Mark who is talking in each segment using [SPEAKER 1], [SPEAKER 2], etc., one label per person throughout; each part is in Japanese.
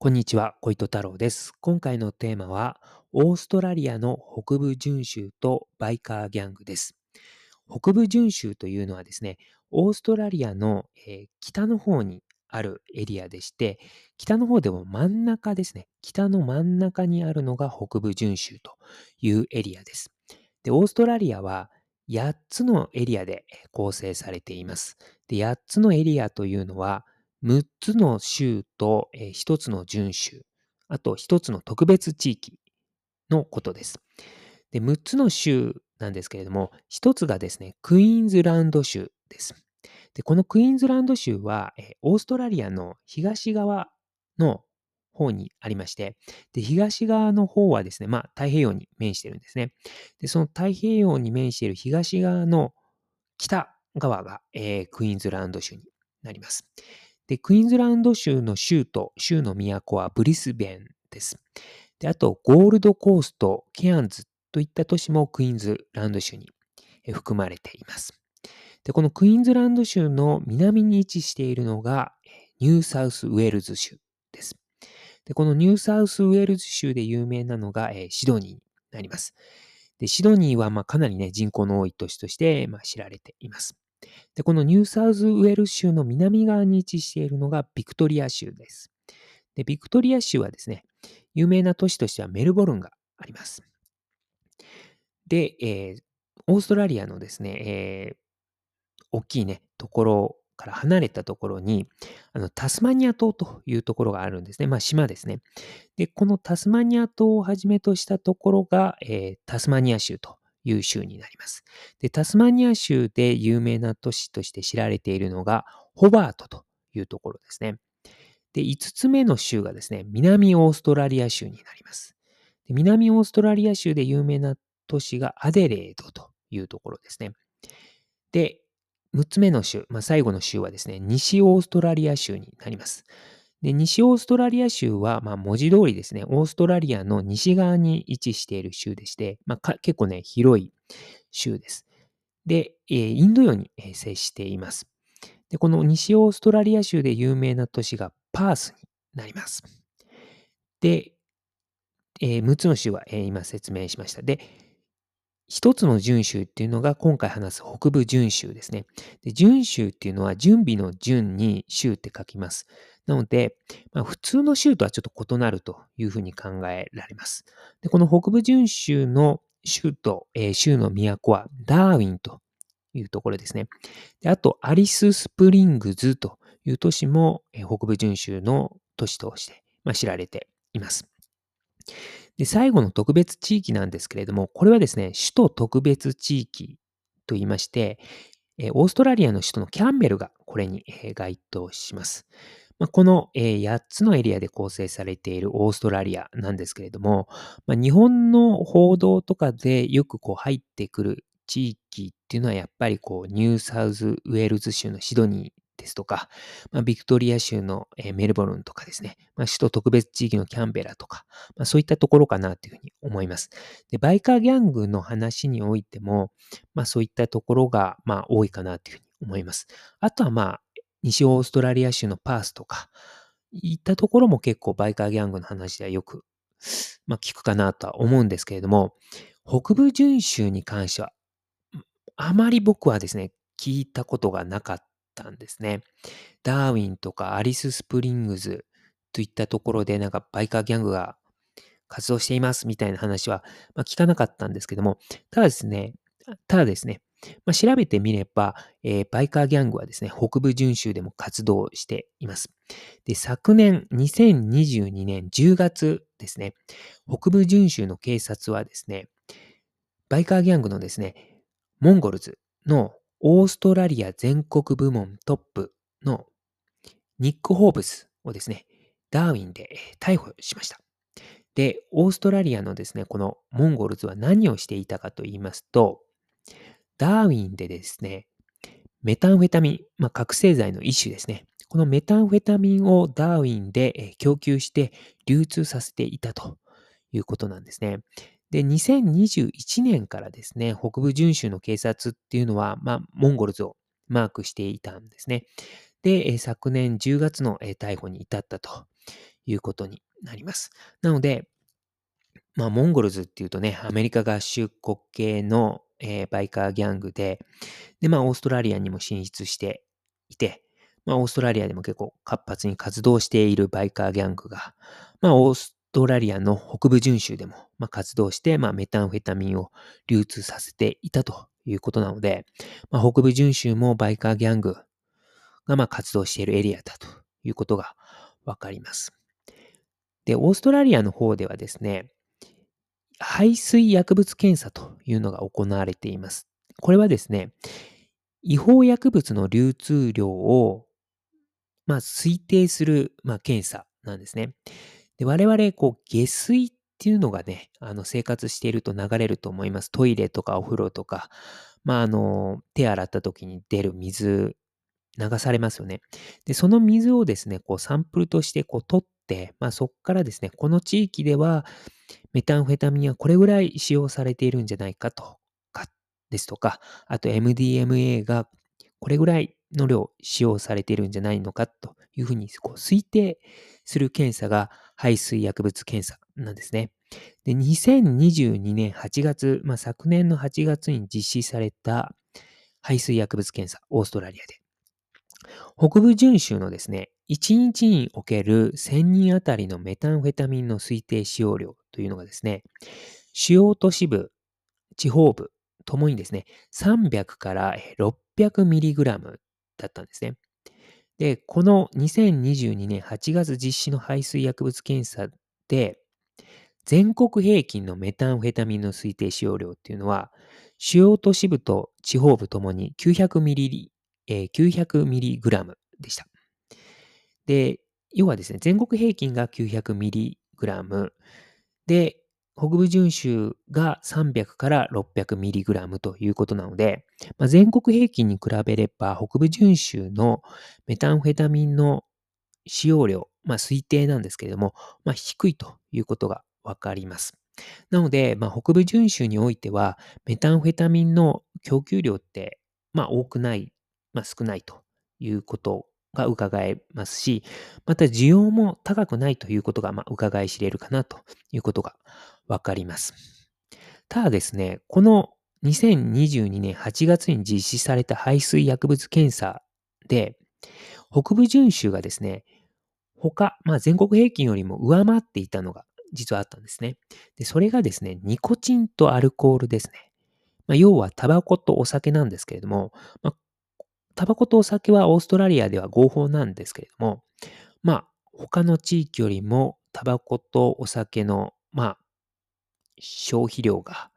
[SPEAKER 1] こんにちは、小糸太郎です。今回のテーマは、オーストラリアの北部準州とバイカーギャングです。北部準州というのはですね、オーストラリアの、えー北の方にあるエリアでして、北の方でも真ん中ですね、北の真ん中にあるのが北部準州というエリアです。で、オーストラリアは8つのエリアで構成されています。で、8つのエリアというのは、6つの州と、1つの準州、あと1つの特別地域のことです。で、6つの州なんですけれども、1つがですね、クイーンズランド州です。で、このクイーンズランド州は、オーストラリアの東側の方にありまして、で、東側の方はですね、まあ、太平洋に面しているんですね。で、その太平洋に面している東側の北側が、えークイーンズランド州になります。で、クイーンズランド州の州都、州の都はブリスベンです。で、あと、ゴールドコースト、ケアンズといった都市もクイーンズランド州に含まれています。で、このクイーンズランド州の南に位置しているのが、ニューサウスウェールズ州です。で、このニューサウスウェールズ州で有名なのが、えシドニーになります。で、シドニーはまかなりね、人口の多い都市としてま知られています。で、このニューサウスウェル州の南側に位置しているのがビクトリア州です。で、ビクトリア州はですね、有名な都市としてはメルボルンがあります。で、えーオーストラリアのですね、えー大きいね、ところから離れたところに、あのタスマニア島というところがあるんですね。まあ島ですね。で、このタスマニア島をはじめとしたところが、えータスマニア州という州になります。で、タスマニア州で有名な都市として知られているのが、ホバートというところですね。で、5つ目の州がですね、南オーストラリア州になります。で南オーストラリア州で有名な都市がアデレードというところですね。で、6つ目の州、まあ、最後の州はですね、西オーストラリア州になります。で、西オーストラリア州は、まあ、文字通りですね、オーストラリアの西側に位置している州でして、まあ、結構ね、広い州です。で、えーインド洋にえー接しています。で、この西オーストラリア州で有名な都市がパースになります。で、え6つの州は、えー今説明しました。で、一つの準州っていうのが今回話す北部準州ですね。で、準州っていうのは準備の準に州って書きます。なので、まあ、普通の州とはちょっと異なるというふうに考えられます。で、この北部準州の州都、えー州の都はダーウィンというところですね。で、あと、アリススプリングズという都市も、えー北部準州の都市として、まあ、知られています。で、最後の特別地域なんですけれども、これはですね、首都特別地域と言いまして、オーストラリアの首都のキャンベラがこれに該当します。まあ、このえー8つのエリアで構成されているオーストラリアなんですけれども、まあ、日本の報道とかでよくこう入ってくる地域っていうのはやっぱりこうニューサウスウェールズ州のシドニーですとか、まあ、ビクトリア州のえーメルボルンとかですね、まあ、首都特別地域のキャンベラとか、まあ、そういったところかなというふうに思います。で、バイカーギャングの話においても、まあそういったところがまあ多いかなというふうに思います。あとはまあ、西オーストラリア州のパースとか、いったところも結構バイカーギャングの話ではよく、まあ聞くかなとは思うんですけれども、北部準州に関しては、あまり僕はですね、聞いたことがなかったんですね。ダーウィンとかアリススプリングズといったところでなんかバイカーギャングが活動していますみたいな話は、まあ、聞かなかったんですけども、ただですね、ただですね、まあ、調べてみれば、えーバイカーギャングはですね、北部準州でも活動しています。で、昨年、2022年10月ですね、北部準州の警察はですね、バイカーギャングのですね、モンゴルズのオーストラリア全国部門トップのニック・ホーブスをですね、ダーウィンで逮捕しました。で、オーストラリアのですね、このモンゴルズは何をしていたかと言いますと、ダーウィンでですね、メタンフェタミン、まあ、覚醒剤の一種ですね。このメタンフェタミンをダーウィンで供給して流通させていたということなんですね。で、2021年からですね、北部準州の警察っていうのは、まあ、モンゴルズをマークしていたんですね。で、昨年10月の逮捕に至ったということになります。なので、まあ、モンゴルズっていうとね、アメリカ合衆国系の、えー、バイカーギャングで、で、まあ、オーストラリアにも進出していて、まあ、オーストラリアでも結構活発に活動しているバイカーギャングが、まあ、オーストラリアの北部準州でも、まあ、活動して、まあ、メタンフェタミンを流通させていたということなので、まあ、北部準州もバイカーギャングがまあ活動しているエリアだということがわかります。で、オーストラリアの方ではですね、排水薬物検査というのが行われています。これはですね、違法薬物の流通量を、まあ、推定する、まあ、検査なんですね。で我々、こう、下水っていうのがね、あの生活していると流れると思います。トイレとかお風呂とか、まあ、あの、手洗った時に出る水、流されますよね。で、その水をですね、こう、サンプルとしてこう取って、まあ、そこからですね、この地域では、メタンフェタミンはこれぐらい使用されているんじゃないかとか、ですとか、あと MDMA がこれぐらいの量使用されているんじゃないのかというふうにこう推定する検査が排水薬物検査なんですね。で、2022年8月、まあ、昨年の8月に実施された排水薬物検査、オーストラリアで。北部準州のですね、1日における1000人あたりのメタンフェタミンの推定使用量というのがですね、主要都市部、地方部ともにですね、300から 600mg だったんですね。で、この2022年8月実施の排水薬物検査で、全国平均のメタンフェタミンの推定使用量っていうのは、主要都市部と地方部ともに 900mg、えー、900mg でした。で、要はですね、全国平均が 900mg で、北部準州が300から 600mg ということなので、まあ、全国平均に比べれば北部準州のメタンフェタミンの使用量、まあ、推定なんですけれども、まあ、低いということがわかります。なので、まあ、北部準州においては、メタンフェタミンの供給量って、まあ、多くない、まあ、少ないということが伺えますし、また需要も高くないということが、まあ、伺い知れるかなということがわかります。ただですね、この2022年8月に実施された排水薬物検査で、北部準州がですね、他、まあ、全国平均よりも上回っていたのが実はあったんですね。で、それがですね、ニコチンとアルコールですね。まあ、要はタバコとお酒なんですけれども、まあ、タバコとお酒はオーストラリアでは合法なんですけれども、まあ、他の地域よりもタバコとお酒の、まあ、消費量が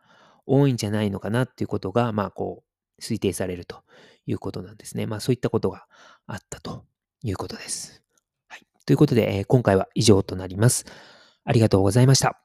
[SPEAKER 1] 多いんじゃないのかなっていうことが、まあ、こう、推定されるということなんですね。まあ、そういったことがあったということです。はい。ということで、えー、今回は以上となります。ありがとうございました。